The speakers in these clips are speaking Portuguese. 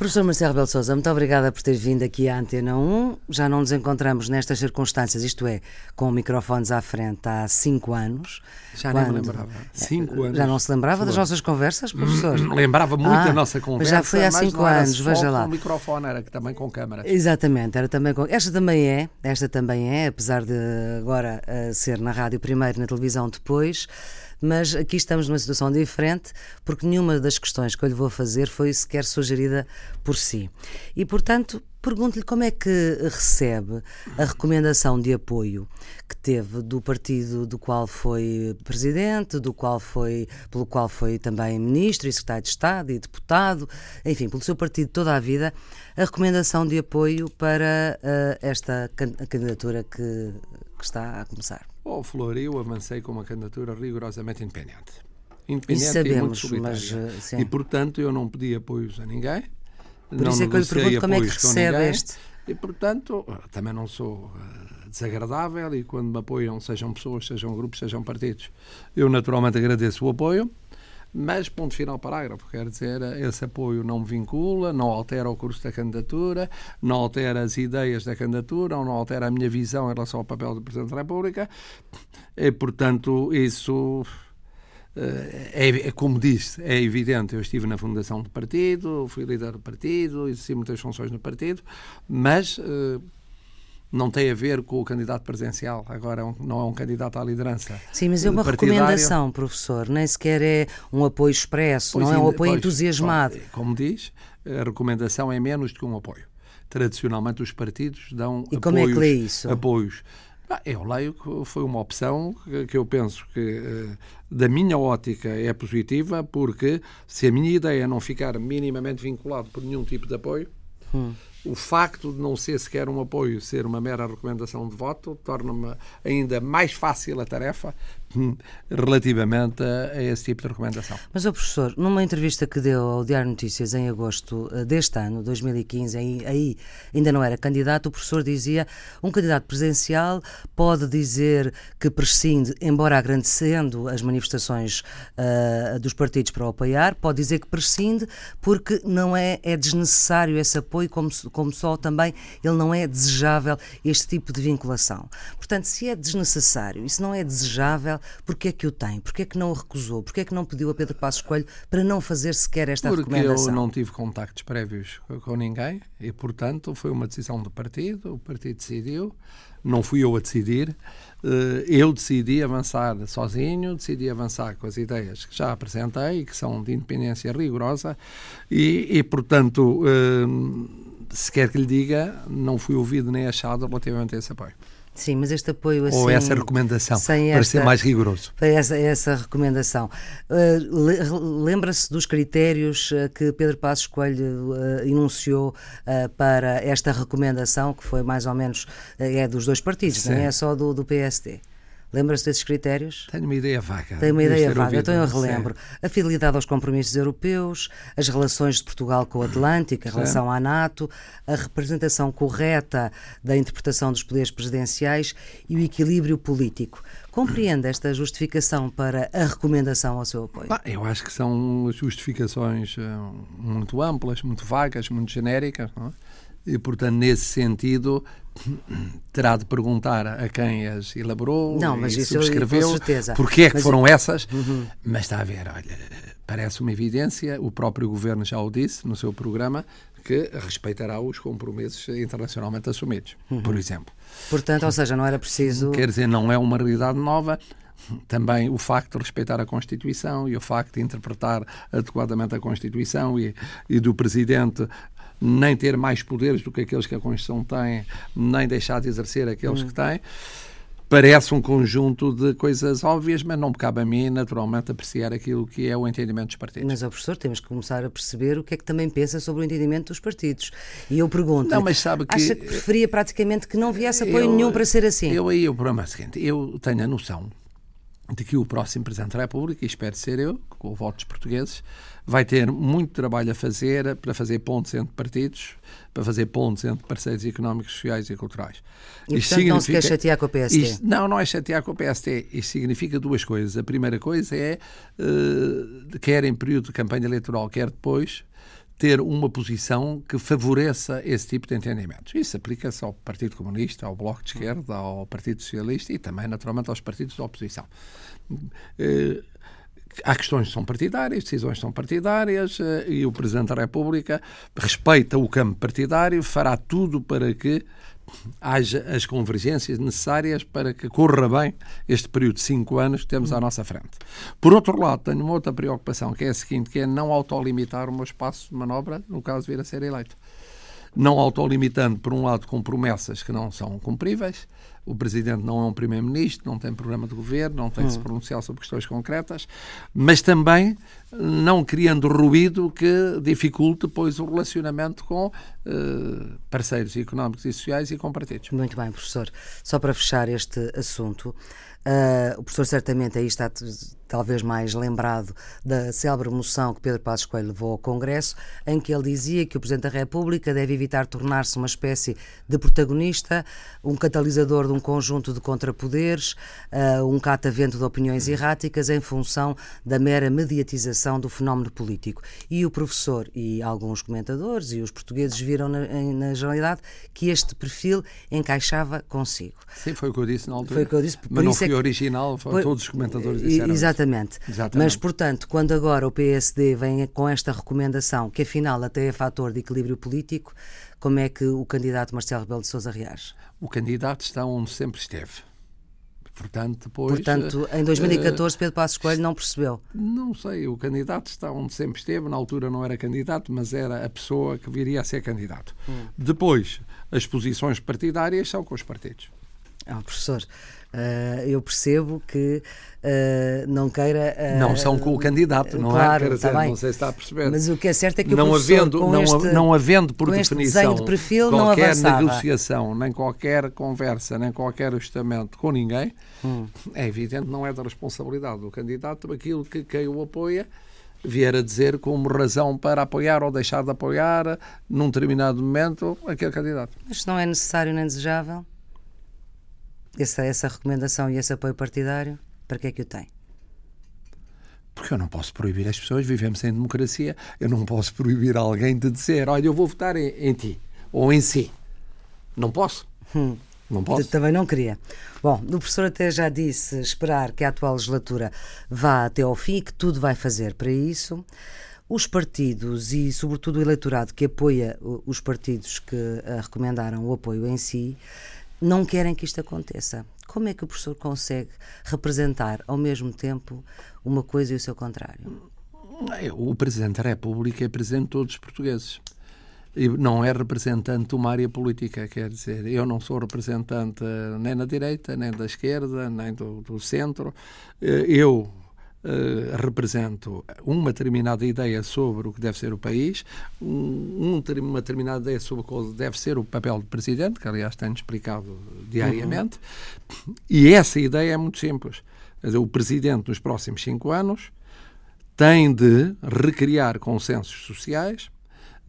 Professor Marcelo Belo Souza, muito obrigada por ter vindo aqui à Antena 1. Já não nos encontramos nestas circunstâncias, isto é, com microfones à frente há cinco anos. Já quando... não me lembrava. Cinco anos. Já não se lembrava das nossas conversas, professor? Lembrava muito ah, da nossa conversa. Já foi há cinco anos, veja lá. Com o microfone, era também com câmara. Exatamente, era também com. Esta também é, esta também é, apesar de agora uh, ser na rádio primeiro, na televisão depois mas aqui estamos numa situação diferente porque nenhuma das questões que eu lhe vou fazer foi sequer sugerida por si. E, portanto, pergunto-lhe como é que recebe a recomendação de apoio que teve do partido do qual foi presidente, do qual foi, pelo qual foi também ministro e secretário de Estado e deputado, enfim, pelo seu partido toda a vida, a recomendação de apoio para uh, esta candidatura que, que está a começar. Oh, Flor, eu avancei com uma candidatura rigorosamente independente. Independente sabemos, e muito solitária. Mas, eh, e, portanto, eu não pedi apoios a ninguém. Por não isso é que eu lhe pergunto como é que recebe este. E, portanto, também não sou uh, desagradável e quando me apoiam, sejam pessoas, sejam grupos, sejam partidos, eu naturalmente agradeço o apoio. Mas, ponto final, parágrafo. Quer dizer, esse apoio não me vincula, não altera o curso da candidatura, não altera as ideias da candidatura, ou não altera a minha visão em relação ao papel do Presidente da República. E, portanto, isso. Eh, é, é, como disse, é evidente, eu estive na fundação do partido, fui líder do partido, exerci muitas funções no partido, mas uh, não tem a ver com o candidato presidencial, agora é não é um candidato à liderança. Sim, mas é uma partidário. recomendação, professor, nem sequer é um apoio expresso, pois não é um apoio pois, entusiasmado. Como diz, a recomendação é menos do que um apoio. Tradicionalmente os partidos dão e apoios. como é que lê isso? Apoios. Eu leio que foi uma opção que eu penso que, eh, da minha ótica, é positiva, porque se a minha ideia não ficar minimamente vinculado por nenhum tipo de apoio, hum o facto de não ser sequer um apoio, ser uma mera recomendação de voto, torna-me ainda mais fácil a tarefa hum, relativamente a, esse tipo de recomendação. Mas, o professor, numa entrevista que deu ao Diário Notícias em agosto eh, deste ano, 2015, aí, aí ainda não era candidato, o professor dizia um candidato presidencial pode dizer que prescinde, embora agradecendo as manifestações uh, dos partidos para o apoiar, pode dizer que prescinde porque não é, é desnecessário esse apoio como como só também ele não é desejável este tipo de vinculação. Portanto, se é desnecessário e se não é desejável, porquê é que o tem? Porquê é que não o recusou? Porquê é que não pediu a Pedro Passos Coelho para não fazer sequer esta Porque recomendação? Porque eu não tive contactos prévios com ninguém e, portanto, foi uma decisão do partido, o partido decidiu, não fui eu a decidir. Eh, eu decidi avançar sozinho, decidi avançar com as ideias que já apresentei, que são de independência rigorosa, e, e portanto se quer que lhe diga, não fui ouvido nem achado relativamente a esse apoio. Sim, mas este apoio assim. Ou essa recomendação, para ser mais rigoroso. Para essa, essa recomendação. Uh, Lembra-se dos critérios uh, que Pedro Passos Coelho uh, enunciou para esta recomendação, que foi mais ou menos. é dos dois partidos, Sim. não é só do, do PSD? Lembra-se desses critérios? Tenho uma ideia vaga. Tenho uma ideia vaga, então eu relembro. A fidelidade aos compromissos europeus, as relações de Portugal com o Atlântico, a relação à NATO, a representação correta da interpretação dos poderes presidenciais e o equilíbrio político. Compreende esta justificação para a recomendação ao seu apoio? Bah, eu acho que são justificações eh, muito amplas, muito vagas, muito genéricas. Não é? E, portanto, nesse sentido, terá de perguntar a quem as elaborou Não, mas e isso subscreveu eu, certeza. porque é que mas foram eu... essas. Uhum. Mas está a ver, olha, parece uma evidência, o próprio governo já o disse no seu programa, que respeitará os compromissos internacionalmente assumidos, uhum. por exemplo. Portanto, ou seja, não era preciso. Quer dizer, não é uma realidade nova. Também o facto de respeitar a Constituição e o facto de interpretar adequadamente a Constituição e, e do Presidente nem ter mais poderes do que aqueles que a Constituição tem, nem deixar de exercer aqueles hum. que tem. Parece um conjunto de coisas óbvias, mas não me cabe a mim, naturalmente, apreciar aquilo que é o entendimento dos partidos. Mas, ó, professor, temos que começar a perceber o que é que também pensa sobre o entendimento dos partidos. E eu pergunto, não, mas sabe que, acha que preferia praticamente que não viesse apoio eu, nenhum para ser assim? Eu aí, o problema é o seguinte, eu tenho a noção de que o próximo Presidente da República, e espero ser eu, com o voto dos portugueses, vai ter muito trabalho a fazer para fazer pontos entre partidos, para fazer pontos entre parceiros económicos, sociais e culturais. E, Isto portanto, não se quer chatear com a PST? Isto, não, não é chatear com a PST. Isto significa duas coisas. A primeira coisa é, uh, quer em período de campanha eleitoral, quer depois, ter uma posição que favoreça esse tipo de entendimentos. Isso aplica-se ao Partido Comunista, ao Bloco de Esquerda, ao Partido Socialista e também, naturalmente, aos partidos da oposição. Eh, há questões que são partidárias, decisões são partidárias eh, e o Presidente da República respeita o campo partidário, fará tudo para que haja as convergências necessárias para que corra bem este período de cinco anos que temos à nossa frente. Por outro lado, tenho uma outra preocupação, que é a seguinte, que é não autolimitar o meu espaço de manobra no caso de vir a ser eleito. Não autolimitando, por um lado, com promessas que não são cumpríveis, o Presidente não é um Primeiro-Ministro, não tem programa de governo, não tem que se hum. pronunciar sobre questões concretas, mas também não criando ruído que dificulte depois o relacionamento com uh, parceiros económicos e sociais e com partidos. Muito bem, professor. Só para fechar este assunto, Uh, o professor certamente aí está talvez mais lembrado da célebre moção que Pedro Passos Coelho levou ao Congresso, em que ele dizia que o Presidente da República deve evitar tornar-se uma espécie de protagonista, um catalisador de um conjunto de contrapoderes, uh, um catavento de opiniões erráticas em função da mera mediatização do fenómeno político. E o professor e alguns comentadores e os portugueses viram na, na generalidade que este perfil encaixava consigo. Sim, foi o que eu disse na altura. Foi o que eu disse. Mas não foi original, foi, todos os comentadores disseram exatamente. Exatamente. Mas, portanto, quando agora o PSD vem com esta recomendação, que afinal até é fator de equilíbrio político, como é que o candidato Marcelo Rebelo de Sousa reage? O candidato está onde sempre esteve. Portanto, depois, Portanto, em 2014 uh, Pedro Passos Coelho não percebeu? Não sei, o candidato está onde sempre esteve, na altura não era candidato, mas era a pessoa que viria a ser candidato. Hum. Depois, as posições partidárias são com os partidos. Ah, professor, Uh, eu percebo que uh, não queira. Uh, não são com o candidato, não é? claro, é? Dizer, não sei se está a perceber. Mas o que é certo é que não o havendo, não, este, não havendo por definição de perfil, qualquer negociação, nem qualquer conversa, nem qualquer ajustamento com ninguém, hum. é evidente não é da responsabilidade do candidato aquilo que quem o apoia vier a dizer como razão para apoiar ou deixar de apoiar num determinado momento aquele candidato. Mas não é necessário nem desejável? Essa, essa recomendação e esse apoio partidário, para que é que o tem? Porque eu não posso proibir as pessoas, vivemos em democracia, eu não posso proibir alguém de dizer, olha, eu vou votar em, em ti ou em si. Não posso. Hum. Não posso. Também não queria. Bom, o professor até já disse esperar que a atual legislatura vá até ao fim e que tudo vai fazer para isso. Os partidos e, sobretudo, o eleitorado que apoia os partidos que recomendaram o apoio em si não querem que isto aconteça. Como é que o professor consegue representar ao mesmo tempo uma coisa e o seu contrário? O Presidente da República é Presidente de todos os portugueses. E não é representante de uma área política, quer dizer, eu não sou representante nem na direita, nem da esquerda, nem do, do centro. Eh, eu Uh, represento uma determinada ideia sobre o que deve ser o país, um, uma determinada ideia sobre o que deve ser o papel do Presidente, que aliás tenho explicado diariamente, uhum. e essa ideia é muito simples. Dizer, o Presidente, nos próximos cinco anos, tem de recriar consensos sociais,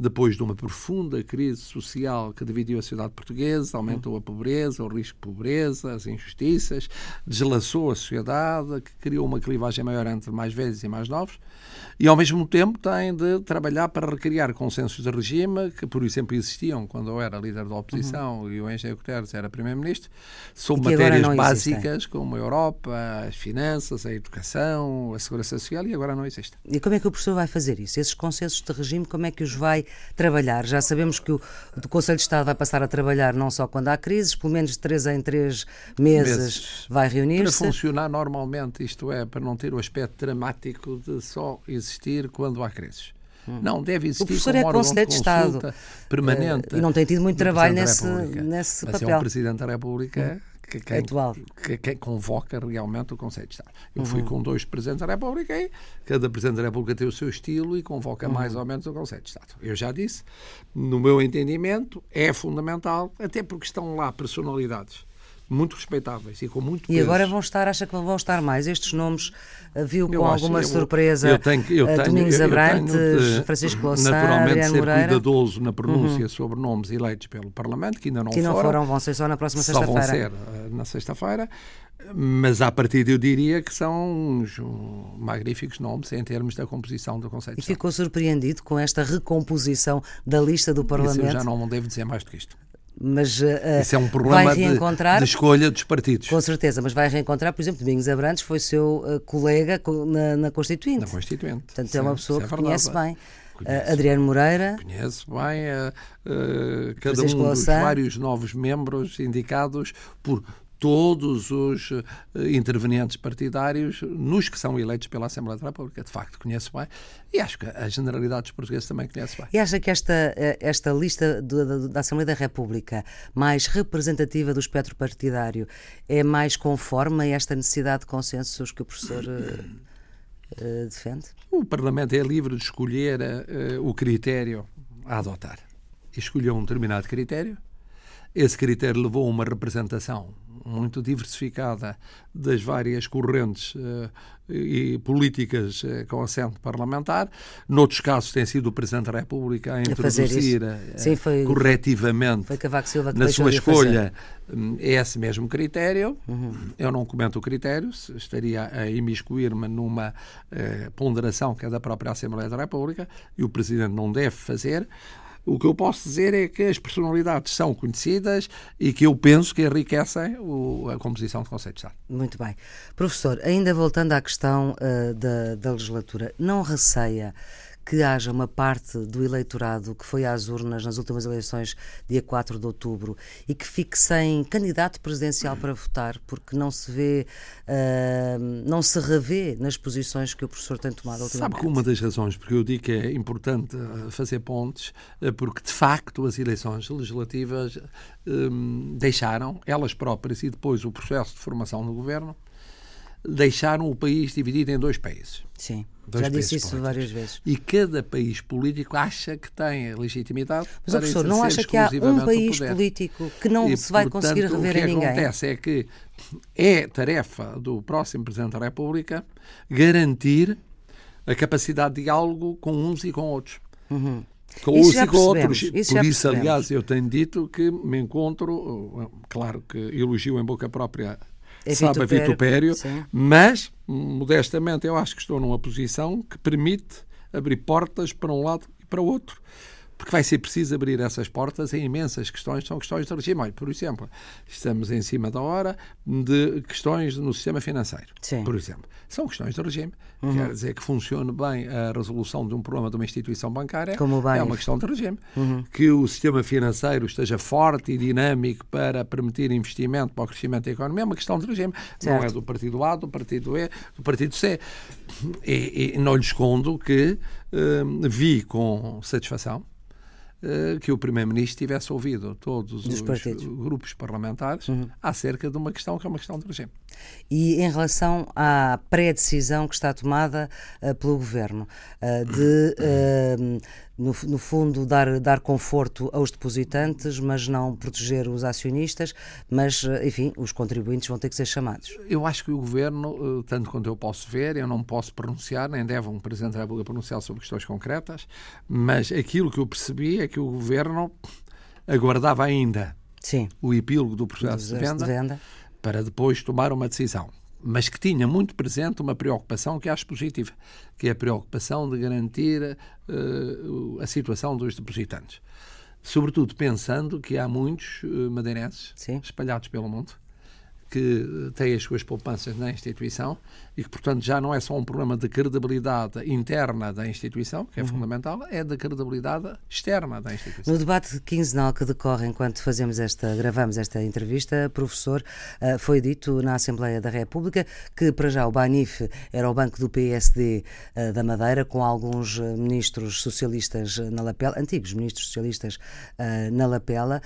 depois de uma profunda crise social que dividiu a sociedade portuguesa, aumentou a pobreza, o risco de pobreza, as injustiças, deslaçou a sociedade, que criou uma clivagem maior entre mais velhos e mais novos, e ao mesmo tempo tem de trabalhar para recriar consensos de regime, que por exemplo existiam quando eu era líder da oposição uhum. e o Engenheiro Guterres era primeiro-ministro, sobre matérias básicas como a Europa, as finanças, a educação, a segurança social, e agora não existem. E como é que o professor vai fazer isso? Esses consensos de regime, como é que os vai trabalhar. Já sabemos que o, o Conselho de Estado vai passar a trabalhar não só quando há crises, pelo menos de três em três meses, meses. vai reunir-se. Para funcionar normalmente, isto é, para não ter o aspecto dramático de só existir quando há crises. Hum. Não, deve existir. O professor é Conselheiro de, Estado permanente. Uh, e não tem tido muito trabalho nesse, nesse Mas papel. é o Presidente da República. Hum que quem, atual. Que, quem convoca realmente o Conselho de Estado. Eu uhum. fui com dois Presidentes da República e cada Presidente da República tem o seu estilo e convoca uhum. mais ou menos o Conselho de Estado. Eu já disse, no meu entendimento, é fundamental, até porque estão lá personalidades muito respeitáveis e com muito E peso. agora vão estar, acha que vão estar mais estes nomes? uh, Viu com acho- alguma eu- surpresa eu tenho, eu uh, tenho, Domingos Abrantes, de, Francisco Louçã, naturalmente Adriano ser Moreira, Uhum. cuidadoso na pronúncia sobre nomes eleitos pelo Parlamento, que ainda não que não foram, foram, vão ser só na próxima só vão sexta-feira. ser eh, na sexta-feira, mas à partida eu diria que são uns magníficos nomes em termos da composição do Conselho E ficou surpreendido com esta recomposição da lista do Isso Parlamento, eu já não devo dizer mais do que isto. Mas uh, Isso é um vai problema de, reencontrar de escolha dos partidos. Com certeza, mas vai reencontrar, por exemplo, Domingos Abrantes foi seu uh, colega co- na, na Constituinte. Na Constituinte. Portanto, é uma é- pessoa isso que conhece bem. Conheço. Uh, Adriano Moreira, Conhece bem eh, cada Francisco um dos vários novos membros indicados por todos os eh, intervenientes partidários, nos que são eleitos pela Assembleia da República. De facto, conheço bem. E acho que a generalidade dos portugueses também conhece bem. e acha que esta, eh, esta lista do- da, Assembleia da República, mais representativa do espectro partidário, é mais conforme a esta necessidade de consensos que o professor eh, defende? O Parlamento é livre de escolher eh, o critério a adotar. Escolheu um determinado critério. Esse critério levou a uma representação muito diversificada das várias correntes eh, e políticas eh, com assento parlamentar. Noutros casos tem sido o Presidente da República a introduzir eh, Sim, foi- corretivamente Foi na sua escolha hum, é esse mesmo critério. Uhum. Eu não comento o critério, estaria a imiscuir-me numa eh, ponderação que é da própria Assembleia da República e o Presidente não deve fazer. O que eu posso dizer é que as personalidades são conhecidas e que eu penso que enriquecem o- a composição do Conselho de Estado. Muito bem. Professor, ainda voltando à questão uh, da, da legislatura, não receia que haja uma parte do eleitorado que foi às urnas nas últimas eleições, dia 4 de outubro, e que fique sem candidato presidencial para votar, porque não se vê, uh, não se revê nas posições que o professor tem tomado ultimamente? Sabe que uma das razões porque eu digo que é importante eh, fazer pontes, é porque de facto as eleições legislativas hum, deixaram, elas próprias e depois o processo de formação do governo, deixaram o país dividido em dois países. Sim, Dois já disse isso políticos. várias vezes. E cada país político acha que tem a legitimidade Mas, para professor, não acha que há um o país político que não E, se vai portanto, conseguir rever o que em ninguém? acontece é que é tarefa do próximo Presidente da República garantir a capacidade de diálogo com uns e com outros. Com Uhum. Isso uns e com outros. isso Por isso, aliás, eu tenho dito que me encontro, claro que elogio em boca própria É sabe a vitupério, vitupério, sim. mas, modestamente, eu acho que estou numa posição que permite abrir portas para um lado e para o outro. Porque vai ser preciso abrir essas portas em imensas questões, são questões de regime. Olha, Por exemplo, estamos em cima da hora de questões no sistema financeiro. Sim. Uhum. Por exemplo, são questões de regime. Quer dizer que funcione bem a resolução de um problema de uma instituição bancária é uma questão de regime. Que o sistema financeiro esteja forte e dinâmico para permitir investimento para o crescimento da economia é uma questão de regime. Não Certo. é do partido A, do partido E, do partido C. E, e não lhe escondo que hum, vi com satisfação que o Primeiro-Ministro tivesse ouvido todos Dos os partidos. Uhum. grupos parlamentares acerca de uma questão que é uma questão de regime. E em relação à pré-decisão que está tomada eh, pelo Governo eh, de, eh, no, no fundo, dar, dar conforto aos depositantes, mas não proteger os acionistas, mas, eh, enfim, os contribuintes vão ter que ser chamados. Eu acho que o Governo, eh, tanto quanto eu posso ver, eu não posso pronunciar, nem deve um Presidente da República pronunciar sobre questões concretas, mas aquilo que eu percebi é que o Governo aguardava ainda Sim, o epílogo do processo de venda, de venda. para depois tomar uma decisão. Mas que tinha muito presente uma preocupação que acho positiva, que é a preocupação de garantir o- a situação dos depositantes. Sobretudo pensando que há muitos eh, madeirenses Sim. espalhados pelo mundo que eh, têm as suas poupanças na instituição e que, portanto, já não é só um problema de credibilidade interna da instituição, que é fundamental, é da credibilidade externa da instituição. No debate quinzenal que decorre enquanto fazemos esta, gravamos esta entrevista, professor, eh, foi dito na Assembleia da República que para já o Banif era o banco do PSD eh, da Madeira, com alguns ministros socialistas na lapela, antigos ministros socialistas na lapela,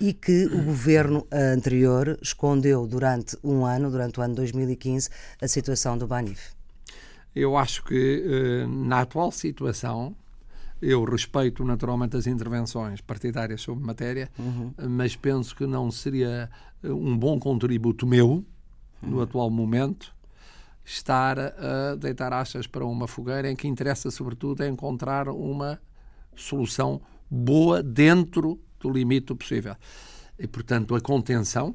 e que o governo anterior escondeu durante um ano, durante o ano 2015, a situação do Banif. Eu acho que eh, na atual situação Eu respeito naturalmente as intervenções partidárias sobre matéria, uhum. mas penso que não seria um bom contributo meu, no uhum. atual momento, estar a deitar achas para uma fogueira em que interessa, sobretudo, é encontrar uma solução boa dentro do limite possível. E, portanto, a contenção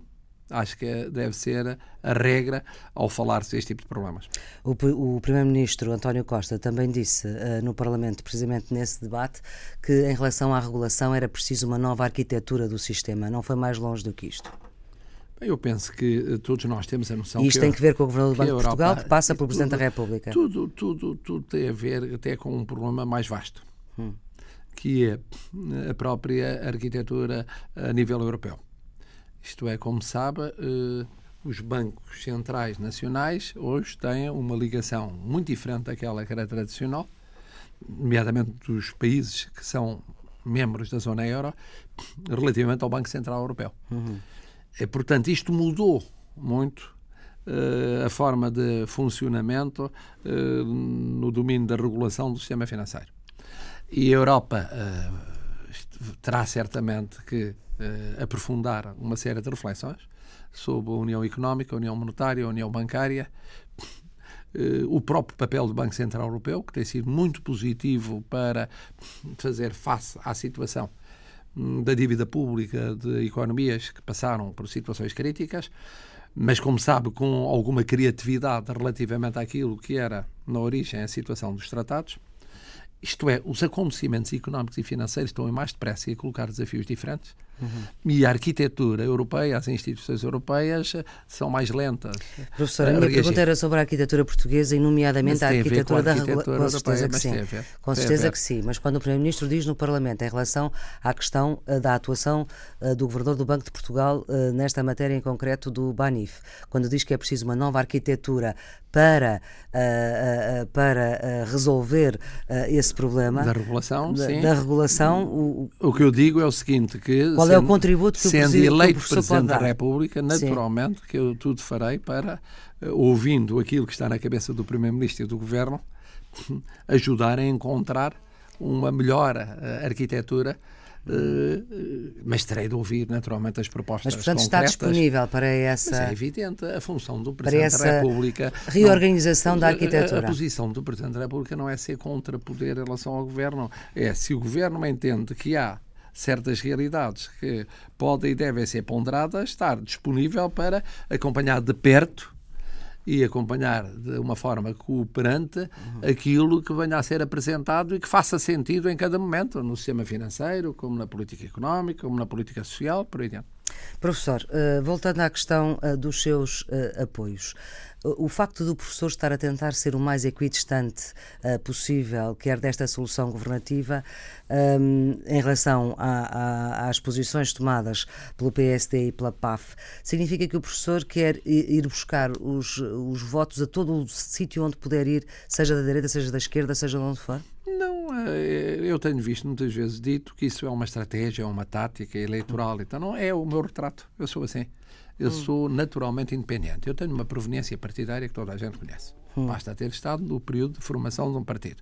acho que é, deve ser a regra ao falar-se deste tipo de problemas. O, o Primeiro-Ministro António Costa também disse uh, no Parlamento, precisamente nesse debate, que em relação à regulação era preciso uma nova arquitetura do sistema. Não foi mais longe do que isto. Eu penso que uh, todos nós temos a noção e isto que tem que ver com o Governador do Banco de Portugal, que passa pelo Presidente da República. Tudo, tudo, tudo tem a ver até com um problema mais vasto, hum. que é a própria arquitetura a nível europeu. Isto é, como sabe, eh, os bancos centrais nacionais hoje têm uma ligação muito diferente daquela que era tradicional, nomeadamente dos países que são membros da zona euro, relativamente ao Banco Central Europeu. Uhum. E, portanto, isto mudou muito uh, a forma de funcionamento uh, no domínio da regulação do sistema financeiro. E a Europa uh, terá certamente que uh, aprofundar uma série de reflexões sobre a União Económica, a União Monetária, a União Bancária, uh, o próprio papel do Banco Central Europeu, que tem sido muito positivo para fazer face à situação hum, da dívida pública de economias que passaram por situações críticas, mas, como sabe, com alguma criatividade relativamente àquilo que era, na origem, a situação dos tratados. Isto é, os acontecimentos económicos e financeiros estão em mais depressa e a colocar desafios diferentes. Uhum. E a arquitetura europeia, as instituições europeias são mais lentas. Professor, a, minha reagir. pergunta era sobre a arquitetura portuguesa e, nomeadamente, a arquitetura, a arquitetura da regulação. Com certeza que sim. Com certeza que sim. Mas quando o Primeiro-Ministro diz no Parlamento em relação à questão uh, da atuação uh, do Governador do Banco de Portugal uh, nesta matéria em concreto do BANIF, quando diz que é preciso uma nova arquitetura para, para resolver esse problema da regulação, da, sim. Da regulação o, o que eu digo é o seguinte que qual sendo, é o contributo que sendo o Sendo eleito Presidente da República, naturalmente Sim. que eu tudo farei para, eh, ouvindo aquilo que está na cabeça do Primeiro-Ministro e do Governo, ajudar a encontrar uma melhor uh, arquitetura Uh, mas terei de ouvir naturalmente as propostas Mas, portanto, concretas. está disponível para essa. Mas é evidente, a função do Presidente da República. Reorganização não, da arquitetura. A, a, posição do Presidente da República não é ser contra poder em relação ao Governo. É se o Governo entende que há certas realidades que podem e devem ser ponderadas, estar disponível para acompanhar de perto e acompanhar de uma forma cooperante uhum. aquilo que venha a ser apresentado e que faça sentido em cada momento, no sistema financeiro, como na política económica, como na política social, por aí dentro. Professor, uh, voltando à questão uh, dos seus uh, apoios, o facto do professor estar a tentar ser o mais equidistante possível, quer desta solução governativa, um, em relação às posições tomadas pelo PSD e pela PAF, significa que o professor quer ir buscar os, os votos a todo o sítio onde puder ir, seja da direita, seja da esquerda, seja de onde for? Não, eh, eu tenho visto muitas vezes dito que isso é uma estratégia, é uma tática eleitoral. Então não é o meu retrato. Eu sou assim. Eu hum. sou naturalmente independente. Eu tenho uma proveniência partidária que toda a gente conhece. Hum. Basta ter estado no período de formação de um partido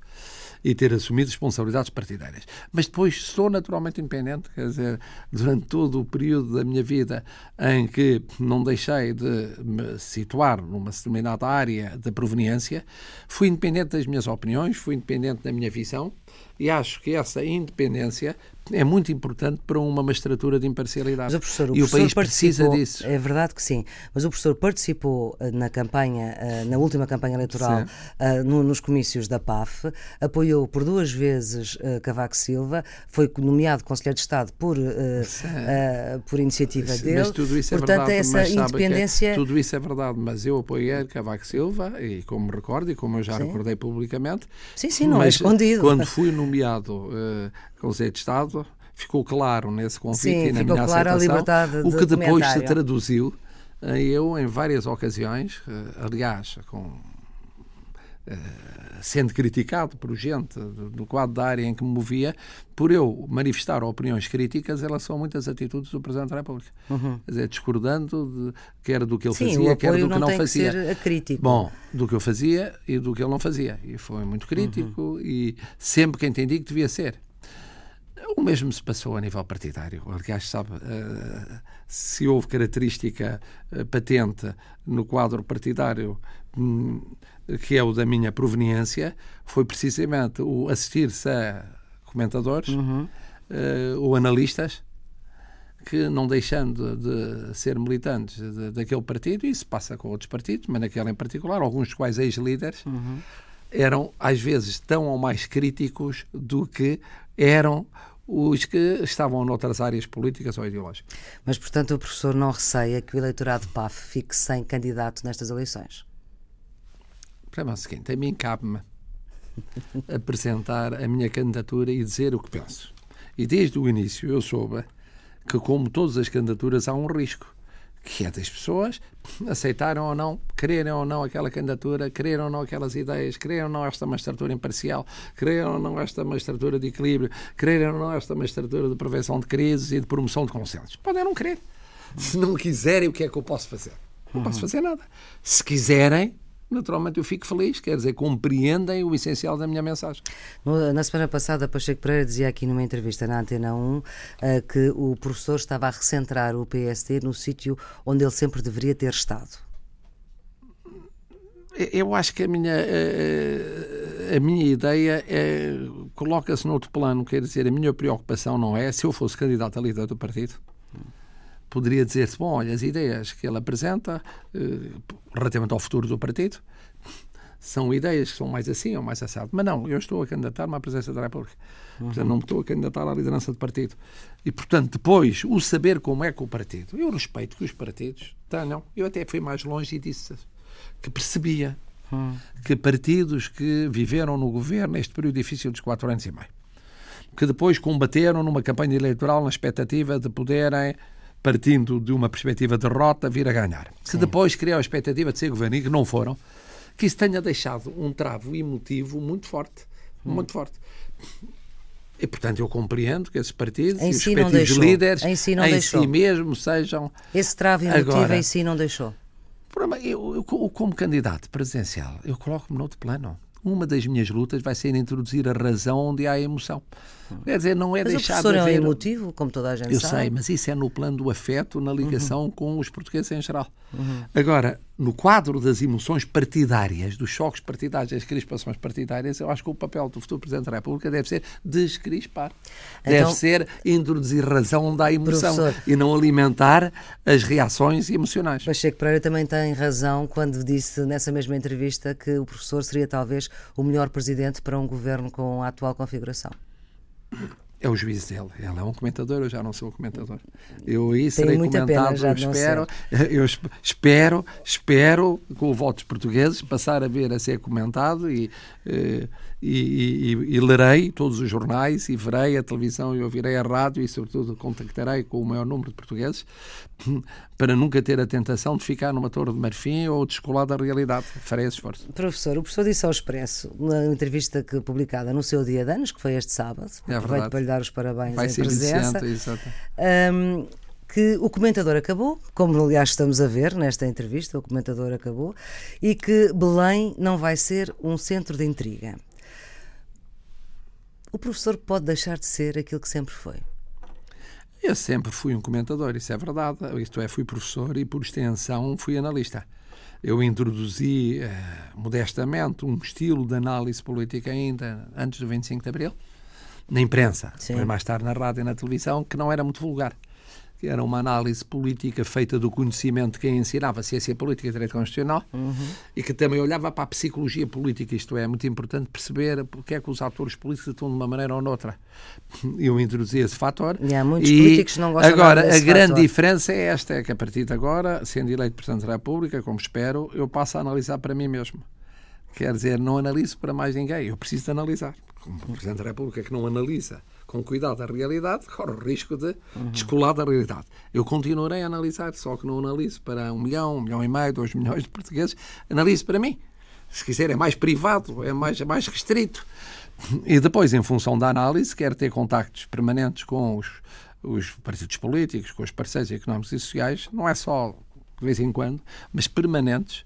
e ter assumido responsabilidades partidárias. Mas depois sou naturalmente independente, quer dizer, durante todo o período da minha vida em que não deixei de me situar numa determinada área de proveniência, fui independente das minhas opiniões, fui independente da minha visão e acho que essa independência é muito importante para uma magistratura de imparcialidade. O professor, o e professor o país precisa disso. É verdade que sim. Mas o professor participou eh, na campanha, eh, na última campanha eleitoral, eh, nos comícios da PAF, apoiou por duas vezes Cavaco Silva, foi nomeado Conselheiro de Estado por, por iniciativa mas, dele. Mas tudo isso é Portanto, verdade, essa é independência. É, tudo isso é verdade, mas eu apoiei Cavaco Silva, e como me recordo, e como eu já sim. recordei publicamente. Sim, sim, não é escondido. Quando fui nomeado uh, de Estado, ficou claro nesse convite Sim, e na minha claro aceitação, o que depois se traduziu eu, em várias ocasiões, uh, aliás, com sendo criticado por gente do quadro da área em que me movia, por eu manifestar opiniões críticas em relação a muitas atitudes do Presidente da República. Uhum. Quer dizer, discordando de, quer do que ele Sim, fazia, quer do que não, não fazia. Que ser crítico. Bom, do que eu fazia e do que ele não fazia. E foi muito crítico uhum. e sempre que entendi que devia ser. O mesmo se passou a nível partidário. Aliás, sabe, uh, se houve característica patente no quadro partidário que é o da minha proveniência, foi precisamente o assistir-se a comentadores uhum. uh, ou analistas que, não deixando de ser militantes de, daquele partido, e isso passa com outros partidos, mas naquele em particular, alguns dos quais ex-líderes, uhum. eram às vezes tão ou mais críticos do que eram os que estavam noutras áreas políticas ou ideológicas. Mas, portanto, o professor não receia que o eleitorado PAF fique sem candidato nestas eleições? O problema é o seguinte: a mim cabe-me apresentar a minha candidatura e dizer o que penso. E desde o início eu soube que, como todas as candidaturas, há um risco que é das pessoas aceitarem ou não, quererem ou não aquela candidatura, quererem ou não aquelas ideias, quererem ou não esta magistratura imparcial, quererem ou não esta magistratura de equilíbrio, quererem ou não esta magistratura de prevenção de crises e de promoção de consensos. Podem não querer. Se não quiserem, o que é que eu posso fazer? Não posso fazer nada. Se quiserem, naturalmente eu fico feliz, quer dizer, compreendem o essencial da minha mensagem. Na semana passada, Pacheco Pereira dizia aqui numa entrevista na Antena 1 eh, que o professor estava a recentrar o PSD no sítio onde ele sempre deveria ter estado. Eu acho que a minha, a, a minha ideia é, coloca-se noutro plano, quer dizer, a minha preocupação não é se eu fosse candidato a líder do partido poderia dizer-se, bom, olha, as ideias que ele apresenta eh, relativamente ao futuro do partido são ideias que são mais assim ou mais assado. Mas não, eu estou a candidatar-me à presença da República. Uhum. Portanto, não me estou a candidatar à liderança do partido. E, portanto, depois, o saber como é que o partido... Eu respeito que os partidos tenham... Eu até fui mais longe e disse que percebia uhum. que partidos que viveram no governo neste período difícil dos quatro anos e meio, que depois combateram numa campanha eleitoral na expectativa de poderem partindo de uma perspectiva de derrota, vir a ganhar. Que depois criou a expectativa de ser governo e que não foram, que isso tenha deixado um travo emotivo muito forte. Hum. Muito forte. E, portanto, eu compreendo que esses partidos em e os si respectivos líderes em, si, em si, mesmo sejam. Esse travo emotivo Agora, em si não deixou. Eu, eu, como candidato presidencial, eu coloco-me noutro plano uma das minhas lutas vai ser introduzir a razão onde há emoção. Quer dizer, não é mas deixar o de haver... é emotivo, como toda a gente Eu sabe. sei, mas isso é no plano do afeto, na ligação uhum. com os portugueses em geral. Uhum. Agora, no quadro das emoções partidárias, dos choques partidários, das crispações partidárias, eu acho que o papel do futuro Presidente da República deve ser descrispar. Então, deve ser introduzir razão onde há emoção professor, e não alimentar as reações emocionais. Pacheco Pereira também tem razão quando disse nessa mesma entrevista que o professor seria talvez o melhor presidente para um governo com a atual configuração. É o juízo dele. Ele é um comentador, eu já não sou um comentador. Eu aí serei comentado, eu espero, eu espero, espero, com o voto dos portugueses, passar a ver a ser comentado e, eh, e, e, e, lerei todos os jornais e verei a televisão e ouvirei a rádio e, sobretudo, contactarei com o maior número de portugueses para nunca ter a tentação de ficar numa torre de marfim ou descolar da realidade. Farei esse esforço. Professor, o professor disse ao Expresso, na entrevista que, publicada no seu dia de anos, que foi este sábado, é aproveito para lhe dar os parabéns Vai em ser presença. Viciante, um, que o comentador acabou, como aliás estamos a ver nesta entrevista, o comentador acabou, e que Belém não vai ser um centro de intriga o professor pode deixar de ser aquilo que sempre foi? Eu sempre fui um comentador, isso é verdade. Isto é, fui professor e, por extensão, fui analista. Eu introduzi, eh, modestamente, um estilo de análise política ainda antes do 25 de Abril, na imprensa, depois mais tarde na rádio e na televisão, que não era muito vulgar que era uma análise política feita do conhecimento de quem ensinava ciência política e direito constitucional uhum. e que também olhava para a psicologia política, isto é, é muito importante perceber porque é que os atores políticos estão de uma maneira ou noutra. Eu introduzi esse fator. E há muitos e políticos que não gostam Agora, a grande fator. diferença é esta, é que a partir de agora, sendo eleito Presidente da República, como espero, eu passo a analisar para mim mesmo. Quer dizer, não analiso para mais ninguém, eu preciso de analisar. Como Presidente da República que não analisa com cuidado a realidade, corre o risco de descolar da realidade. Eu continuarei a analisar, só que não analiso para um milhão, um milhão e meio, dois milhões de portugueses, analiso para mim. se quiser, é mais privado, é mais, é mais restrito. E depois, em função da análise, quer ter contactos permanentes com os, os partidos políticos, com os parceiros económicos e sociais, não é só de vez em quando, mas permanentes,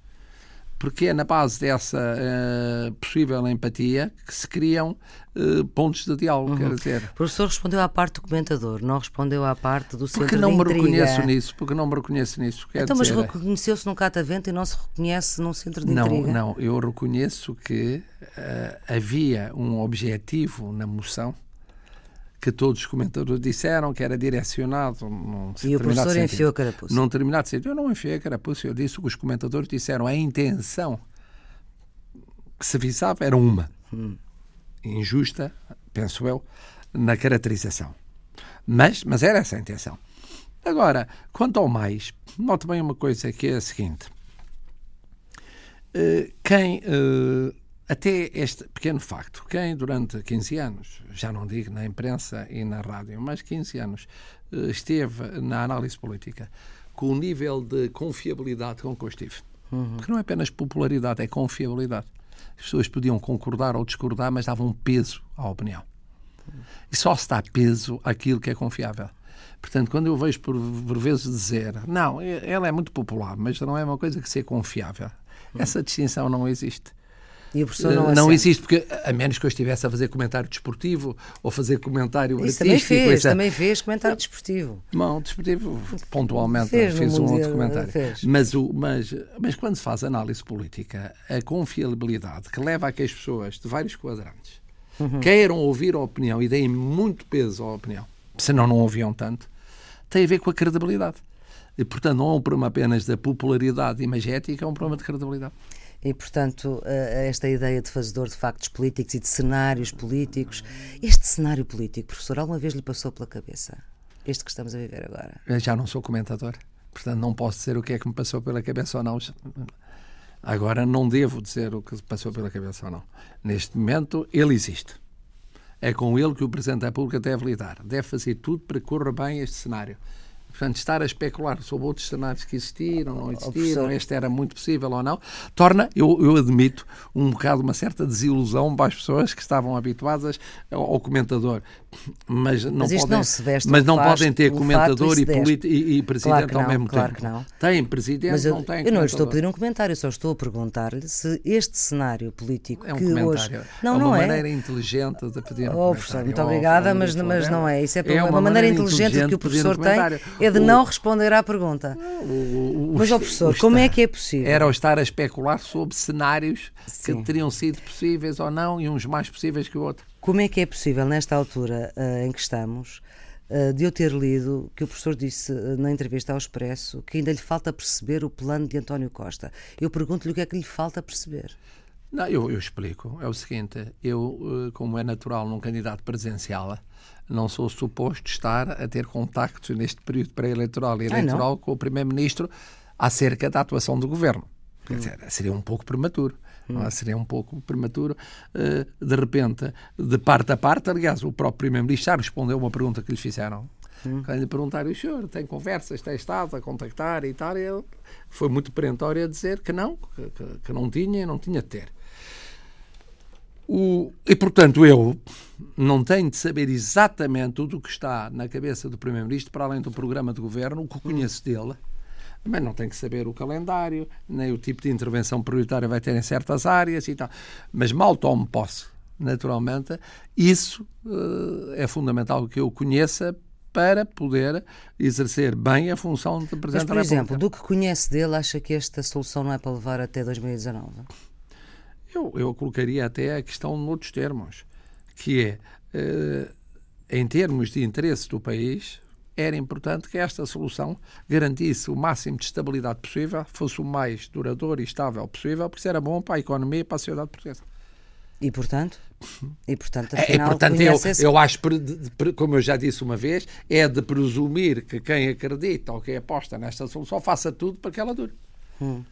porque é na base dessa uh, possível empatia que se criam uh, pontos de diálogo, uhum. quer dizer. O professor respondeu à parte do comentador, não respondeu à parte do centro porque não de me reconheço nisso, porque não me reconheço nisso. Então, dizer, mas reconheceu-se num catavento e não se reconhece num centro de não, intriga? Não, eu reconheço que uh, havia um objetivo na moção que todos os comentadores disseram que era direcionado num E o professor sentido. enfiou a carapuça. Num determinado sentido. Eu não enfiei a carapuça, eu disse o que os comentadores disseram. A intenção que se visava era uma. Hum. Injusta, penso eu, na caracterização. Mas, mas era essa a intenção. Agora, quanto ao mais, note bem uma coisa que é a seguinte. Uh, quem uh, até este pequeno facto, quem durante 15 anos, já não digo na imprensa e na rádio, mas 15 anos, eh, esteve na análise política com o nível de confiabilidade com que eu estive, uhum. porque não é apenas popularidade, é confiabilidade. As pessoas podiam concordar ou discordar, mas davam peso à opinião. E só se dá peso àquilo que é confiável. Portanto, quando eu vejo por, por vezes dizer não, ela é muito popular, mas não é uma coisa que seja confiável, essa distinção não existe. E o professor não, não existe, porque a menos que eu estivesse a fazer comentário desportivo ou fazer comentário Isso também fez, também fez comentário desportivo. Não, desportivo pontualmente fez, fez um outro comentário. Mas, o, mas, mas quando se faz análise política, a confiabilidade que leva a que as pessoas de vários quadrantes uhum. queiram ouvir a opinião e deem muito peso à opinião, senão não ouviam tanto, tem a ver com a credibilidade. E, portanto, não é um problema apenas da popularidade imagética, é um problema de credibilidade. E, portanto, esta ideia de fazedor de factos políticos e de cenários políticos. Este cenário político, professor, alguma vez lhe passou pela cabeça? Este que estamos a viver agora? Eu já não sou comentador, portanto não posso dizer o que é que me passou pela cabeça ou não. Agora não devo dizer o que passou pela cabeça ou não. Neste momento, ele existe. É com ele que o Presidente da República deve lidar. Deve fazer tudo para que corra bem este cenário. Portanto, estar a especular sobre outros cenários que existiram, não existiram, este era muito possível ou não, torna, eu, eu admito, um bocado uma certa desilusão para as pessoas que estavam habituadas ao, comentador. Mas não mas podem, não mas não podem ter comentador e, e, e, presidente claro ao mesmo claro tempo. Que não. Tem presidente, mas eu, não tem. Eu não estou a pedir um comentário, só estou a perguntar-lhe se este cenário político é um que comentário. hoje. Não, é uma não maneira é. inteligente de pedir um oh, professor, muito obrigada, mas, mas não é. Isso é, é uma, uma, maneira, maneira inteligente que o professor tem é de não responder à pergunta. O, o, Mas, ó professor, como é que é possível? Era o estar a especular sobre cenários Sim. que teriam sido possíveis ou não e uns mais possíveis que o outro. Como é que é possível, nesta altura uh, em que estamos, uh, de eu ter lido que o professor disse uh, na entrevista ao Expresso que ainda lhe falta perceber o plano de António Costa? Eu pergunto-lhe o que é que lhe falta perceber. Não, eu, eu explico. É o seguinte: eu, como é natural num candidato presencial, não sou suposto estar a ter contactos neste período pré-eleitoral e eleitoral com o Primeiro-Ministro acerca da atuação do Governo. Quer dizer, seria um pouco prematuro. Hum. Seria um pouco prematuro, uh, de repente, de parte a parte. Aliás, o próprio Primeiro-Ministro já respondeu uma pergunta que lhe fizeram. Hum. Quando lhe perguntaram, o senhor tem conversas, tem estado a contactar e tal, e ele foi muito perentório a dizer que não, que, que, que não tinha e não tinha de ter. O, e, portanto, eu não tenho de saber exatamente tudo o que está na cabeça do Primeiro-Ministro, para além do programa de governo, o que conheço dele. Mas não tenho que saber o calendário, nem o tipo de intervenção prioritária vai ter em certas áreas e tal. Mas mal tomo posse, naturalmente, isso uh, é fundamental que eu conheça para poder exercer bem a função de Presidente Mas, por exemplo, do que conhece dele, acha que esta solução não é para levar até 2019? Eu, eu colocaria até a questão noutros termos, que é, eh, em termos de interesse do país, era importante que esta solução garantisse o máximo de estabilidade possível, fosse o mais duradouro e estável possível, porque isso era bom para a economia e para a sociedade portuguesa. E portanto? E portanto, é, afinal, é, portanto eu, eu acho, como eu já disse uma vez, é de presumir que quem acredita ou quem aposta nesta solução faça tudo para que ela dure. Hum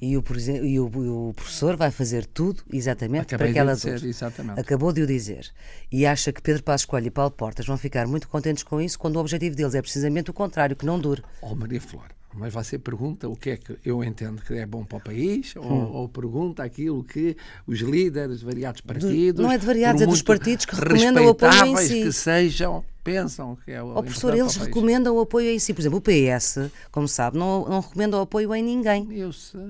e o, e o, professor vai fazer tudo exatamente Acabei para que ela dizer, exatamente. Acabou de o dizer. E acha que Pedro Passos Coelho e Paulo Portas vão ficar muito contentes com isso quando o objetivo deles é precisamente o contrário, que não dure. Oh, Maria Flor, mas você pergunta o que é que eu entendo que é bom para o país ou, Hum. ou pergunta aquilo que os líderes de variados partidos, não é de variados, é dos partidos que recomendam o apoio em respeitáveis si. que sejam, pensam que é o Ó professor, eles recomendam o apoio em si. Por exemplo, o PS, como sabe, não, não recomenda o apoio em ninguém. Eu sei,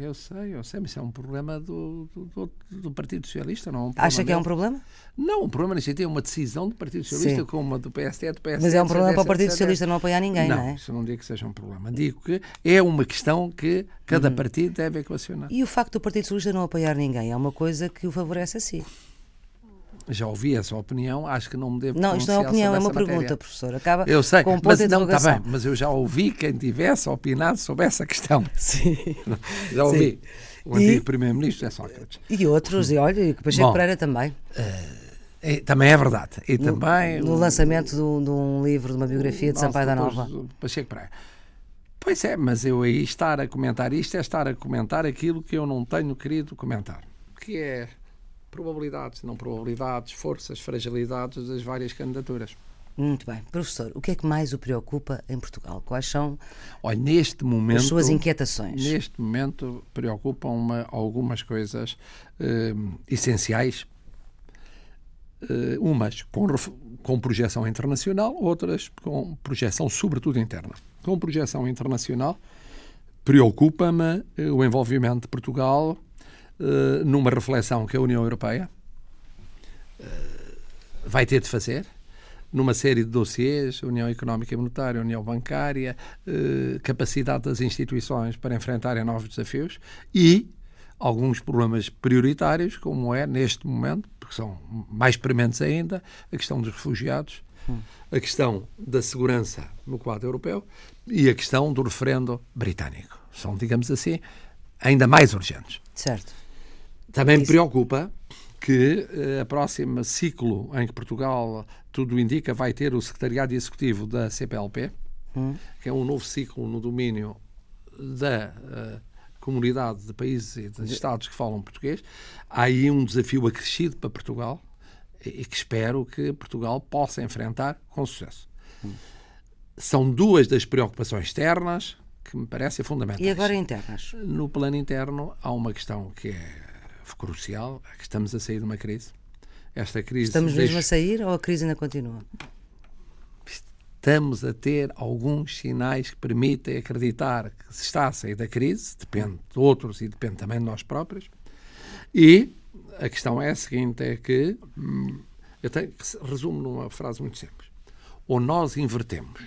eu sei, eu sei, mas isso é um problema do, do, do- do Partido Socialista, não é um Acha problema que é um problema? Não, o problema nesse é uma decisão do Partido Socialista, Sim. como a do PSD, do PSD. Mas é um problema para o Partido. Socialista não apoiar ninguém, não, Não, é? isso não digo que seja um problema. Digo que é uma questão que Uhum. cada partido deve equacionar. E o facto do Partido Socialista não apoiar ninguém é uma coisa que o favorece a si. Já ouvi essa opinião, acho que não me devo Não, isto não é opinião, é uma essa pergunta, matéria. professor. Acaba Eu sei, com um ponto mas de não, está bem, mas eu já ouvi quem tivesse opinado sobre essa questão. Sim. Já ouvi. O E- antigo Primeiro-Ministro é Sócrates. E outros, e olha, e Pacheco Bom. Pereira também. E também é verdade. E também. No o- lançamento de um, de um livro, de uma biografia de Sampaio da Nova. Pacheco Pereira. Pois é, mas eu aí estar a comentar isto é estar a comentar aquilo que eu não tenho querido comentar, que é probabilidades, não probabilidades, forças, fragilidades das várias candidaturas. Muito bem. Professor, o que é que mais o preocupa em Portugal? Quais são Olha, neste momento. as suas inquietações? Neste momento preocupam-me algumas coisas eh, essenciais, eh, umas com, com projeção internacional, outras com projeção sobretudo interna. Com projeção internacional, preocupa-me eh, o envolvimento de Portugal eh, numa reflexão que a União Europeia eh, vai ter de fazer numa série de dossiês, União Económica e Monetária, União Bancária, eh, capacidade das instituições para enfrentarem novos desafios e alguns problemas prioritários, como é neste momento, porque são mais prementes ainda, a questão dos refugiados, a questão da segurança no quadro europeu e a questão do referendo britânico. São, digamos assim, ainda mais urgentes. Certo. Também me preocupa que eh, a próxima ciclo em que Portugal, tudo indica, vai ter o secretariado executivo da CPLP, que é um novo ciclo no domínio da eh, comunidade de países e de estados que falam português. Há aí um desafio acrescido para Portugal e que espero que Portugal possa enfrentar com sucesso. São duas das preocupações externas que me parecem fundamentais. E agora internas? No plano interno, há uma questão que é crucial, é que estamos a sair de uma crise. Esta crise Estamos mesmo deixa- a sair ou a crise ainda continua? estamos a ter alguns sinais que permitem acreditar que se está a sair da crise, depende de outros e depende também de nós próprios. E a questão é a seguinte, é que hum, eu tenho que resumo numa frase muito simples. Ou nós invertemos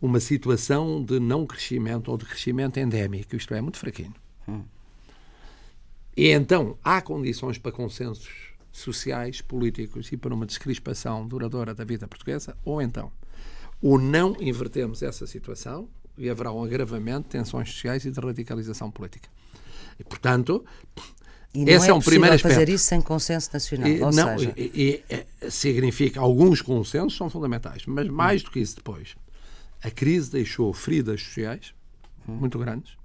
uma situação de não crescimento ou de crescimento endémico, isto é, muito fraquinho. E então há condições para consensos sociais, políticos e para uma descrispação duradoura da vida portuguesa, ou então, ou não invertemos essa situação e haverá um agravamento de tensões sociais e de radicalização política. E, portanto, E esse é, é um primeiro fazer aspecto. isso sem consenso nacional. E, ou não, seja, e- e- e significa alguns consensos são fundamentais, mas mais do que isso depois. A crise deixou feridas sociais muito grandes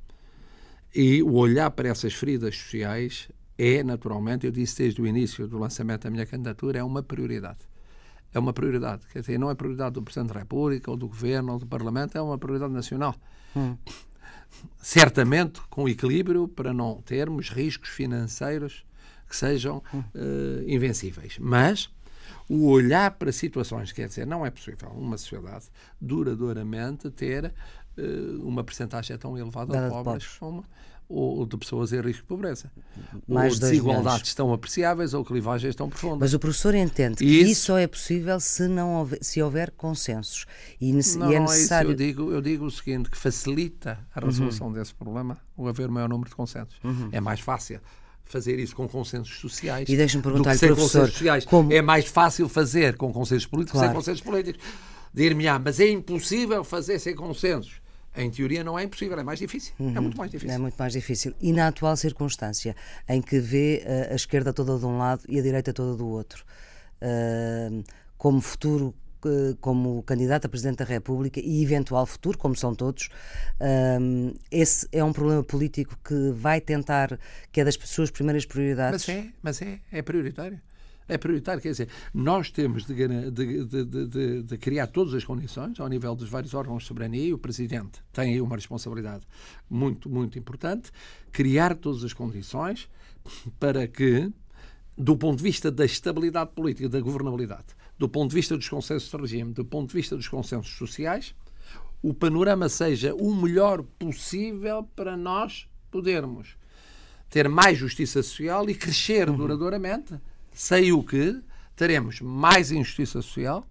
e o olhar para essas feridas sociais é, naturalmente, eu disse desde o início do lançamento da minha candidatura, é uma prioridade. É uma prioridade. Quer dizer, não é prioridade do Presidente da República, ou do Governo, ou do Parlamento, é uma prioridade nacional. Certamente com equilíbrio para não termos riscos financeiros que sejam eh, invencíveis. Mas o olhar para situações, quer dizer, não é possível uma sociedade duradouramente ter uma percentagem tão elevada de de pobres pobres. como ou de pessoas em risco de pobreza. Mais ou desigualdades tão apreciáveis ou clivagens tão profundas. Mas o professor entende que Isso- isso só é possível se, não houver, se houver consensos. E, Não, e é é necessário. Eu digo, eu digo o seguinte, que facilita a resolução desse problema o haver maior número de consensos. É mais fácil fazer isso com consensos sociais E deixe-me perguntar-lhe, sem professor, consensos sociais. como- É mais fácil fazer com consensos políticos Claro. sem consensos políticos. Dir-me, ah, mas é impossível fazer sem consensos. Em teoria não é impossível, é mais difícil. É muito mais difícil. É muito mais difícil. E na atual circunstância, em que vê eh, a esquerda toda de um lado e a direita toda do outro, eh, como futuro, eh, como candidato a Presidente da República e eventual futuro, como são todos, esse é um problema político que vai tentar, que é das suas primeiras prioridades. Mas é, mas é, é prioritário. É prioritário, quer dizer, nós temos de, de, de, de, criar todas as condições ao nível dos vários órgãos de soberania e o Presidente tem aí uma responsabilidade muito, muito importante, criar todas as condições para que, do ponto de vista da estabilidade política, da governabilidade, do ponto de vista dos consensos de regime, do ponto de vista dos consensos sociais, o panorama seja o melhor possível para nós podermos ter mais justiça social e crescer uhum. duradouramente Sei o que teremos mais injustiça social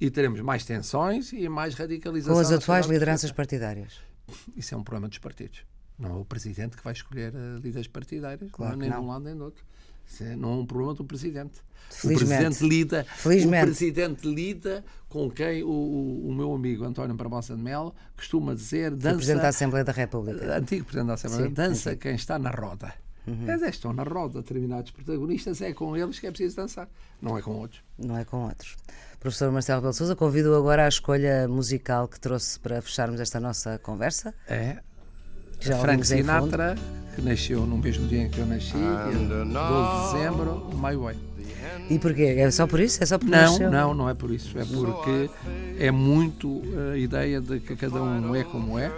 e teremos mais tensões e mais radicalização. Com as atuais lideranças partidárias. Isso é um problema dos partidos. Não é o presidente que vai escolher uh, líderes partidários, claro não, nem de um lado nem do outro. Isso é, não é um problema do presidente. Felizmente. O presidente lida, Felizmente. o presidente lida com quem o, o, o meu amigo António Barbosa de Melo costuma dizer dança. Presidente da Assembleia da República. Antigo Presidente da Assembleia. Sim, dança quem está na roda. Uhum. Mas é, estão na roda determinados protagonistas, é com eles que é preciso dançar, não é com outros. Não é com outros. Professor Marcelo Belo Souza, convido agora à escolha musical que trouxe para fecharmos esta nossa conversa. É. Já Frank Sinatra, que nasceu no mesmo dia em que eu nasci, 12 de dezembro, My Way. E porquê? É só por isso? É só por não, nasceu? não, não é por isso. É porque é muito a ideia de que cada um é como é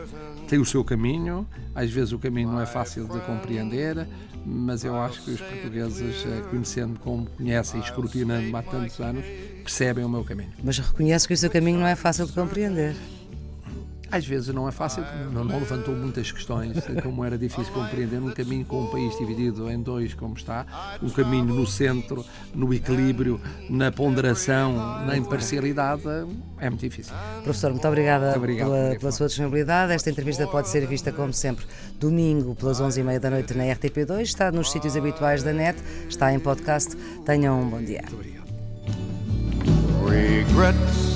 tem o seu caminho, às vezes o caminho não é fácil de compreender, mas eu acho que os portugueses, eh, conhecendo como conhecem e escrutinando há tantos anos, percebem o meu caminho. Mas reconhece que o seu caminho não é fácil de compreender às vezes não é fácil, não, não, levantou muitas questões, como era difícil compreender um caminho com um país dividido em dois, como está, um caminho no centro, no equilíbrio, na ponderação, na imparcialidade, é muito difícil. Professor, muito obrigada muito obrigado, pela, pela, sua disponibilidade. Esta entrevista pode ser vista, como sempre, domingo pelas 11h30 da noite na RTP2, está nos sítios habituais da net, está em podcast. Tenham um bom dia. Muito obrigado. Regrets.